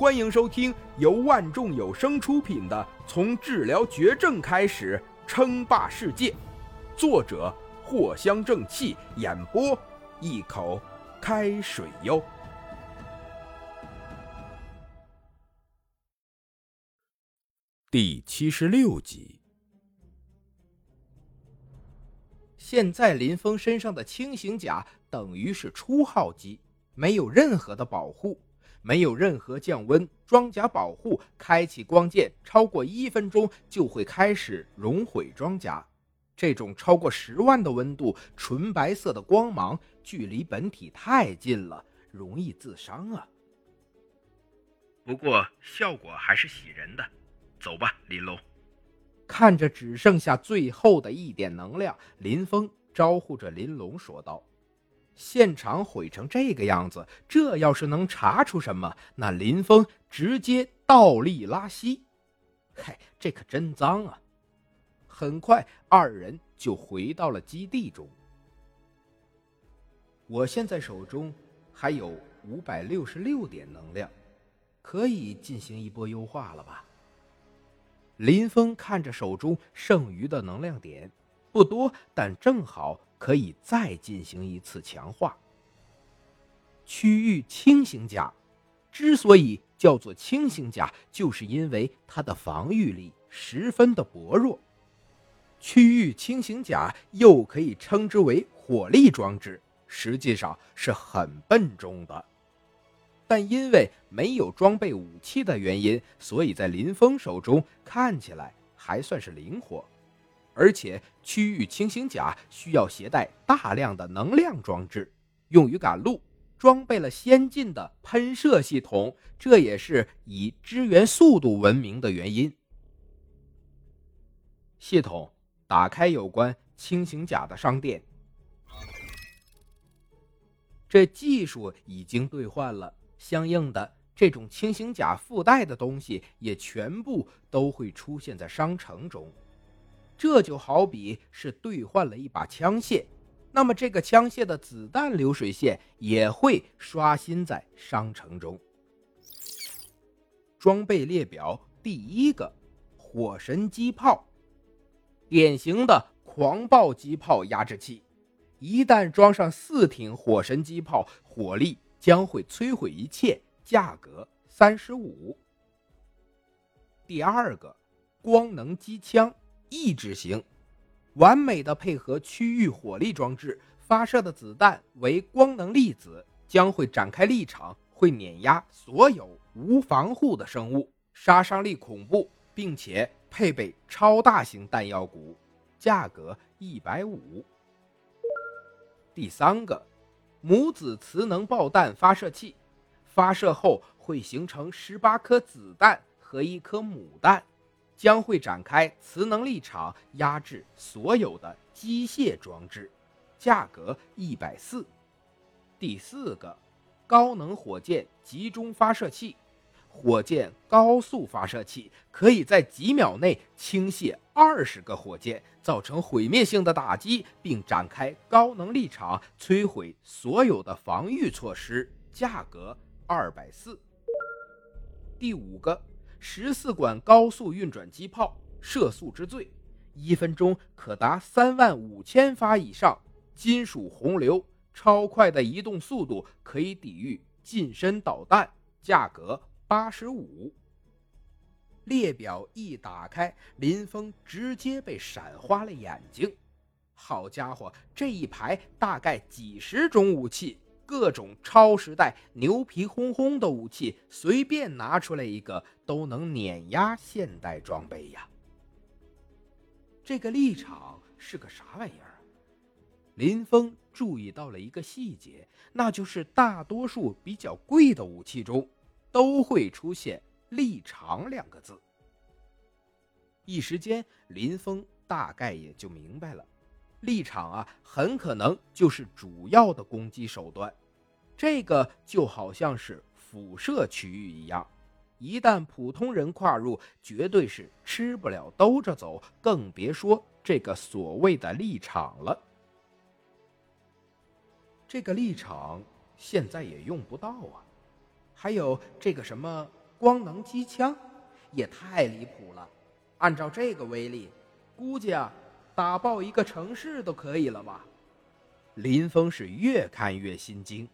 欢迎收听由万众有声出品的《从治疗绝症开始称霸世界》，作者藿香正气，演播一口开水哟。第七十六集。现在林峰身上的轻型甲等于是初号机，没有任何的保护。没有任何降温装甲保护，开启光剑超过一分钟就会开始熔毁装甲。这种超过十万的温度，纯白色的光芒，距离本体太近了，容易自伤啊。不过效果还是喜人的。走吧，林龙。看着只剩下最后的一点能量，林峰招呼着林龙说道。现场毁成这个样子，这要是能查出什么，那林峰直接倒立拉稀。嗨，这可真脏啊！很快，二人就回到了基地中。我现在手中还有五百六十六点能量，可以进行一波优化了吧？林峰看着手中剩余的能量点，不多，但正好。可以再进行一次强化。区域轻型甲之所以叫做轻型甲，就是因为它的防御力十分的薄弱。区域轻型甲又可以称之为火力装置，实际上是很笨重的。但因为没有装备武器的原因，所以在林峰手中看起来还算是灵活。而且，区域轻型甲需要携带大量的能量装置，用于赶路。装备了先进的喷射系统，这也是以支援速度闻名的原因。系统打开有关轻型甲的商店，这技术已经兑换了，相应的，这种轻型甲附带的东西也全部都会出现在商城中。这就好比是兑换了一把枪械，那么这个枪械的子弹流水线也会刷新在商城中。装备列表第一个，火神机炮，典型的狂暴机炮压制器，一旦装上四挺火神机炮，火力将会摧毁一切。价格三十五。第二个，光能机枪。抑制型，完美的配合区域火力装置发射的子弹为光能粒子，将会展开立场，会碾压所有无防护的生物，杀伤力恐怖，并且配备超大型弹药鼓，价格一百五。第三个，母子磁能爆弹发射器，发射后会形成十八颗子弹和一颗母弹。将会展开磁能力场，压制所有的机械装置，价格一百四。第四个，高能火箭集中发射器，火箭高速发射器可以在几秒内倾泻二十个火箭，造成毁灭性的打击，并展开高能力场，摧毁所有的防御措施，价格二百四。第五个。十四管高速运转机炮，射速之最，一分钟可达三万五千发以上。金属洪流，超快的移动速度可以抵御近身导弹，价格八十五。列表一打开，林峰直接被闪花了眼睛。好家伙，这一排大概几十种武器。各种超时代牛皮哄哄的武器，随便拿出来一个都能碾压现代装备呀！这个立场是个啥玩意儿？林峰注意到了一个细节，那就是大多数比较贵的武器中都会出现“立场”两个字。一时间，林峰大概也就明白了。立场啊，很可能就是主要的攻击手段。这个就好像是辐射区域一样，一旦普通人跨入，绝对是吃不了兜着走，更别说这个所谓的立场了。这个立场现在也用不到啊。还有这个什么光能机枪，也太离谱了。按照这个威力，估计啊，打爆一个城市都可以了吧？林峰是越看越心惊。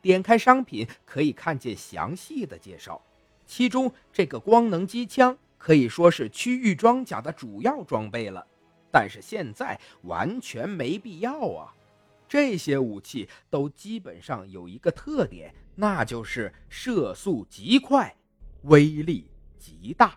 点开商品，可以看见详细的介绍，其中这个光能机枪可以说是区域装甲的主要装备了。但是现在完全没必要啊！这些武器都基本上有一个特点，那就是射速极快，威力极大。